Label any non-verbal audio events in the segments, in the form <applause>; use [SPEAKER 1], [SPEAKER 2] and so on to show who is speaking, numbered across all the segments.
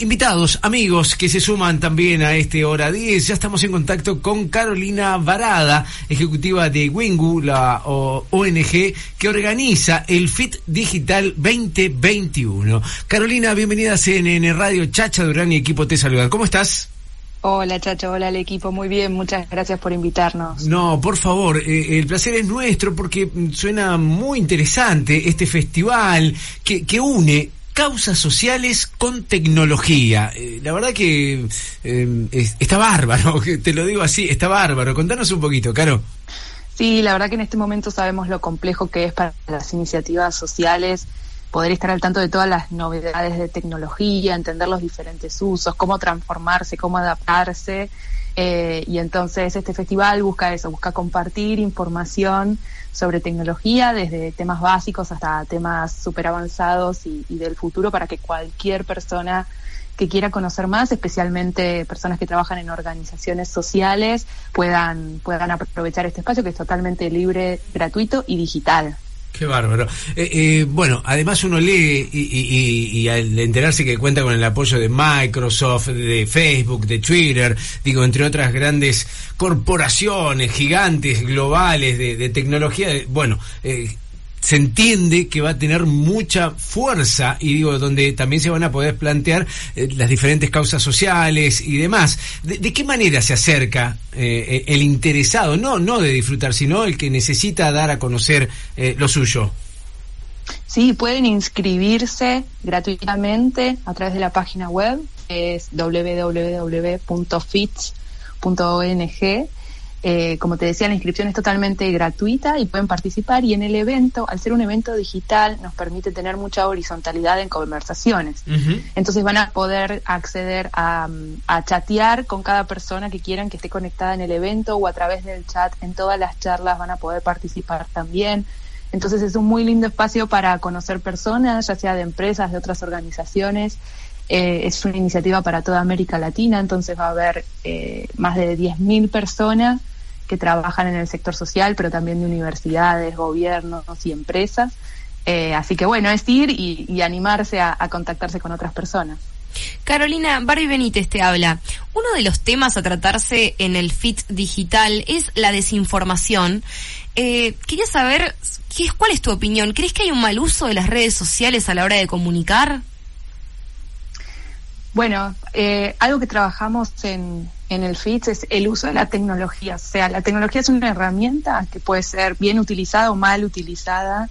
[SPEAKER 1] Invitados, amigos que se suman también a este hora 10, ya estamos en contacto con Carolina Varada, ejecutiva de Wingu, la ONG que organiza el FIT Digital 2021. Carolina, bienvenida a CNN Radio, Chacha Durán y equipo te saludan. ¿Cómo estás?
[SPEAKER 2] Hola Chacho, hola al equipo, muy bien, muchas gracias por invitarnos.
[SPEAKER 1] No, por favor, eh, el placer es nuestro porque suena muy interesante este festival que, que une causas sociales con tecnología. Eh, la verdad que eh, está bárbaro, <laughs> te lo digo así, está bárbaro. Contanos un poquito, Caro.
[SPEAKER 2] Sí, la verdad que en este momento sabemos lo complejo que es para las iniciativas sociales poder estar al tanto de todas las novedades de tecnología, entender los diferentes usos, cómo transformarse, cómo adaptarse. Eh, y entonces este festival busca eso, busca compartir información sobre tecnología, desde temas básicos hasta temas súper avanzados y, y, del futuro, para que cualquier persona que quiera conocer más, especialmente personas que trabajan en organizaciones sociales, puedan, puedan aprovechar este espacio que es totalmente libre, gratuito y digital.
[SPEAKER 1] Qué bárbaro. Eh, eh, bueno, además uno lee y, y, y, al enterarse que cuenta con el apoyo de Microsoft, de Facebook, de Twitter, digo, entre otras grandes corporaciones gigantes globales de, de tecnología, bueno, eh, se entiende que va a tener mucha fuerza y digo, donde también se van a poder plantear eh, las diferentes causas sociales y demás. ¿De, qué manera se acerca eh, el interesado? No, no de disfrutar, sino el que necesita dar a conocer eh, lo suyo.
[SPEAKER 2] Sí, pueden inscribirse gratuitamente a través de la página web, es www.fits.ong eh, como te decía, la inscripción es totalmente gratuita y pueden participar y en el evento, al ser un evento digital, nos permite tener mucha horizontalidad en conversaciones. Uh -huh. Entonces van a poder acceder a, a, chatear con cada persona que quieran que esté conectada en el evento o a través del chat en todas las charlas van a poder participar también. Entonces es un muy lindo espacio para conocer personas, ya sea de empresas, de otras organizaciones. Eh, es una iniciativa para toda América Latina, entonces va a haber eh, más de 10.000 personas que trabajan en el sector social, pero también de universidades, gobiernos y empresas. Eh, así que bueno, es ir y, animarse a, contactarse con otras personas.
[SPEAKER 3] Carolina, Barbie Benítez te habla. Uno de los temas a tratarse en el FIT digital es la desinformación. Eh, quería saber, ¿qué ¿cuál es tu opinión? ¿Crees que hay un mal uso de las redes sociales a la hora de comunicar?
[SPEAKER 2] Bueno, eh, algo que trabajamos en, en el FITS es el uso de la tecnología. O sea, la tecnología es una herramienta que puede ser bien utilizada o mal utilizada.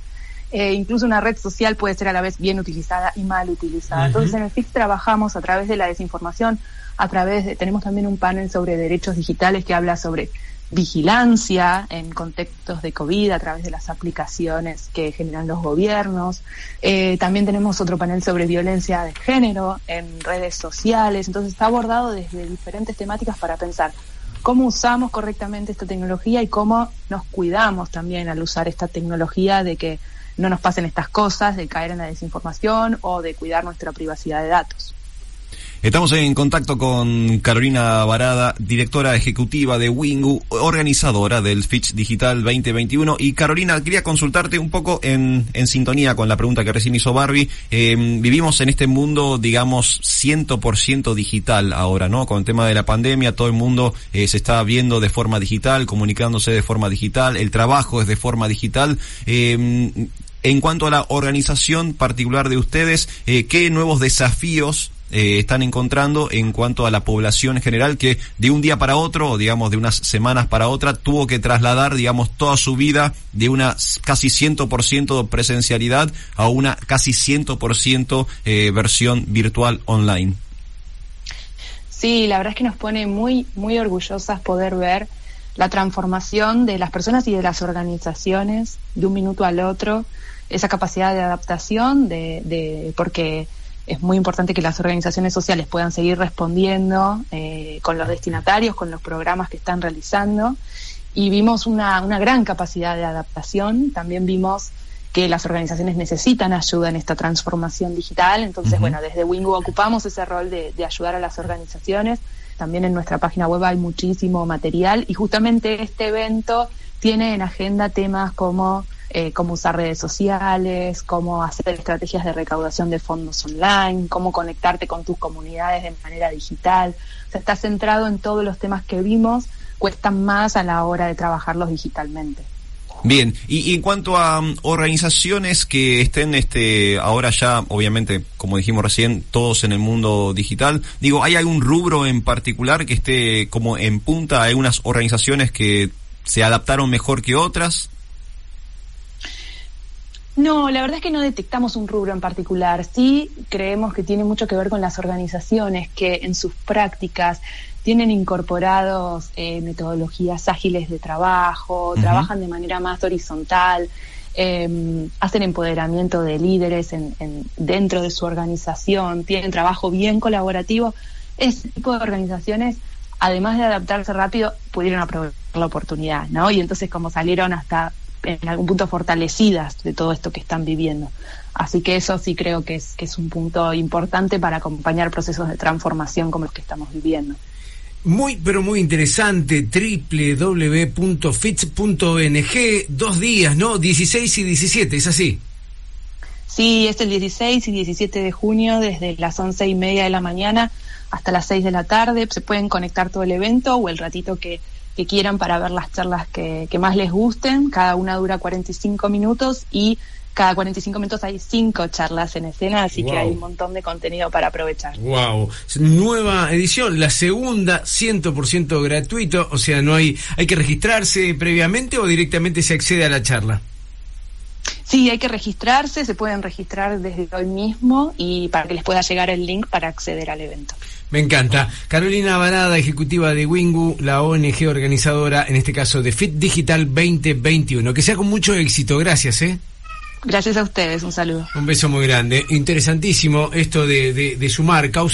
[SPEAKER 2] Eh, incluso una red social puede ser a la vez bien utilizada y mal utilizada. Uh -huh. Entonces, en el FITS trabajamos a través de la desinformación, a través de, tenemos también un panel sobre derechos digitales que habla sobre vigilancia en contextos de COVID a través de las aplicaciones que generan los gobiernos. Eh, también tenemos otro panel sobre violencia de género en redes sociales. Entonces está abordado desde diferentes temáticas para pensar cómo usamos correctamente esta tecnología y cómo nos cuidamos también al usar esta tecnología de que no nos pasen estas cosas, de caer en la desinformación o de cuidar nuestra privacidad de datos.
[SPEAKER 4] Estamos en contacto con Carolina Varada, directora ejecutiva de Wingu, organizadora del Fitch Digital 2021. Y Carolina, quería consultarte un poco en, en sintonía con la pregunta que recién hizo Barbie. Eh, vivimos en este mundo, digamos, 100% digital ahora, ¿no? Con el tema de la pandemia, todo el mundo eh, se está viendo de forma digital, comunicándose de forma digital, el trabajo es de forma digital. Eh, en cuanto a la organización particular de ustedes, eh, ¿qué nuevos desafíos eh, están encontrando en cuanto a la población en general que de un día para otro, o digamos de unas semanas para otra, tuvo que trasladar, digamos, toda su vida de una casi 100% de presencialidad a una casi 100% eh, versión virtual online?
[SPEAKER 2] Sí, la verdad es que nos pone muy, muy orgullosas poder ver la transformación de las personas y de las organizaciones de un minuto al otro, esa capacidad de adaptación, de, de porque es muy importante que las organizaciones sociales puedan seguir respondiendo eh, con los destinatarios, con los programas que están realizando. Y vimos una, una gran capacidad de adaptación. También vimos que las organizaciones necesitan ayuda en esta transformación digital. Entonces, bueno, desde Wingu ocupamos ese rol de, de ayudar a las organizaciones. También en nuestra página web hay muchísimo material y justamente este evento tiene en agenda temas como eh, cómo usar redes sociales, cómo hacer estrategias de recaudación de fondos online, cómo conectarte con tus comunidades de manera digital. O sea, está centrado en todos los temas que vimos, cuestan más a la hora de trabajarlos digitalmente.
[SPEAKER 4] Bien, y, en cuanto a um, organizaciones que estén este ahora ya, obviamente, como dijimos recién, todos en el mundo digital, digo, ¿hay algún rubro en particular que esté como en punta? ¿Hay unas organizaciones que se adaptaron mejor que otras?
[SPEAKER 2] No, la verdad es que no detectamos un rubro en particular. Sí creemos que tiene mucho que ver con las organizaciones que en sus prácticas tienen incorporados eh, metodologías ágiles de trabajo, trabajan de manera más horizontal, eh, hacen empoderamiento de líderes en, dentro de su organización, tienen trabajo bien colaborativo. Ese tipo de organizaciones, además de adaptarse rápido, pudieron aprovechar la oportunidad, ¿no? Y entonces como salieron hasta en algún punto fortalecidas de todo esto que están viviendo. Así que eso sí creo que es, que es un punto importante para acompañar procesos de transformación como los que estamos viviendo.
[SPEAKER 1] Muy, pero muy interesante, www.fits.ong, dos días, ¿no? 16 y 17, ¿es así?
[SPEAKER 2] Sí, es el 16 y 17 de junio, desde las once y media de la mañana hasta las 6 de la tarde. Se pueden conectar todo el evento o el ratito que, que quieran para ver las charlas que, que más les gusten. Cada una dura 45 minutos y cada 45 minutos hay cinco charlas en escena, así que hay un montón de contenido para aprovechar.
[SPEAKER 1] Wow, nueva edición, la segunda 100% gratuito, o sea, no hay hay que registrarse previamente o directamente se accede a la charla.
[SPEAKER 2] Sí, hay que registrarse, se pueden registrar desde hoy mismo y para que les pueda llegar el link para acceder al evento.
[SPEAKER 1] Me encanta. Carolina Varada, ejecutiva de Wingu, la ONG organizadora, en este caso de Fit Digital 2021. Que sea con mucho éxito. Gracias, ¿eh?
[SPEAKER 2] Gracias a ustedes, un saludo.
[SPEAKER 1] Un beso muy grande. Interesantísimo esto de, de, de sumar causa.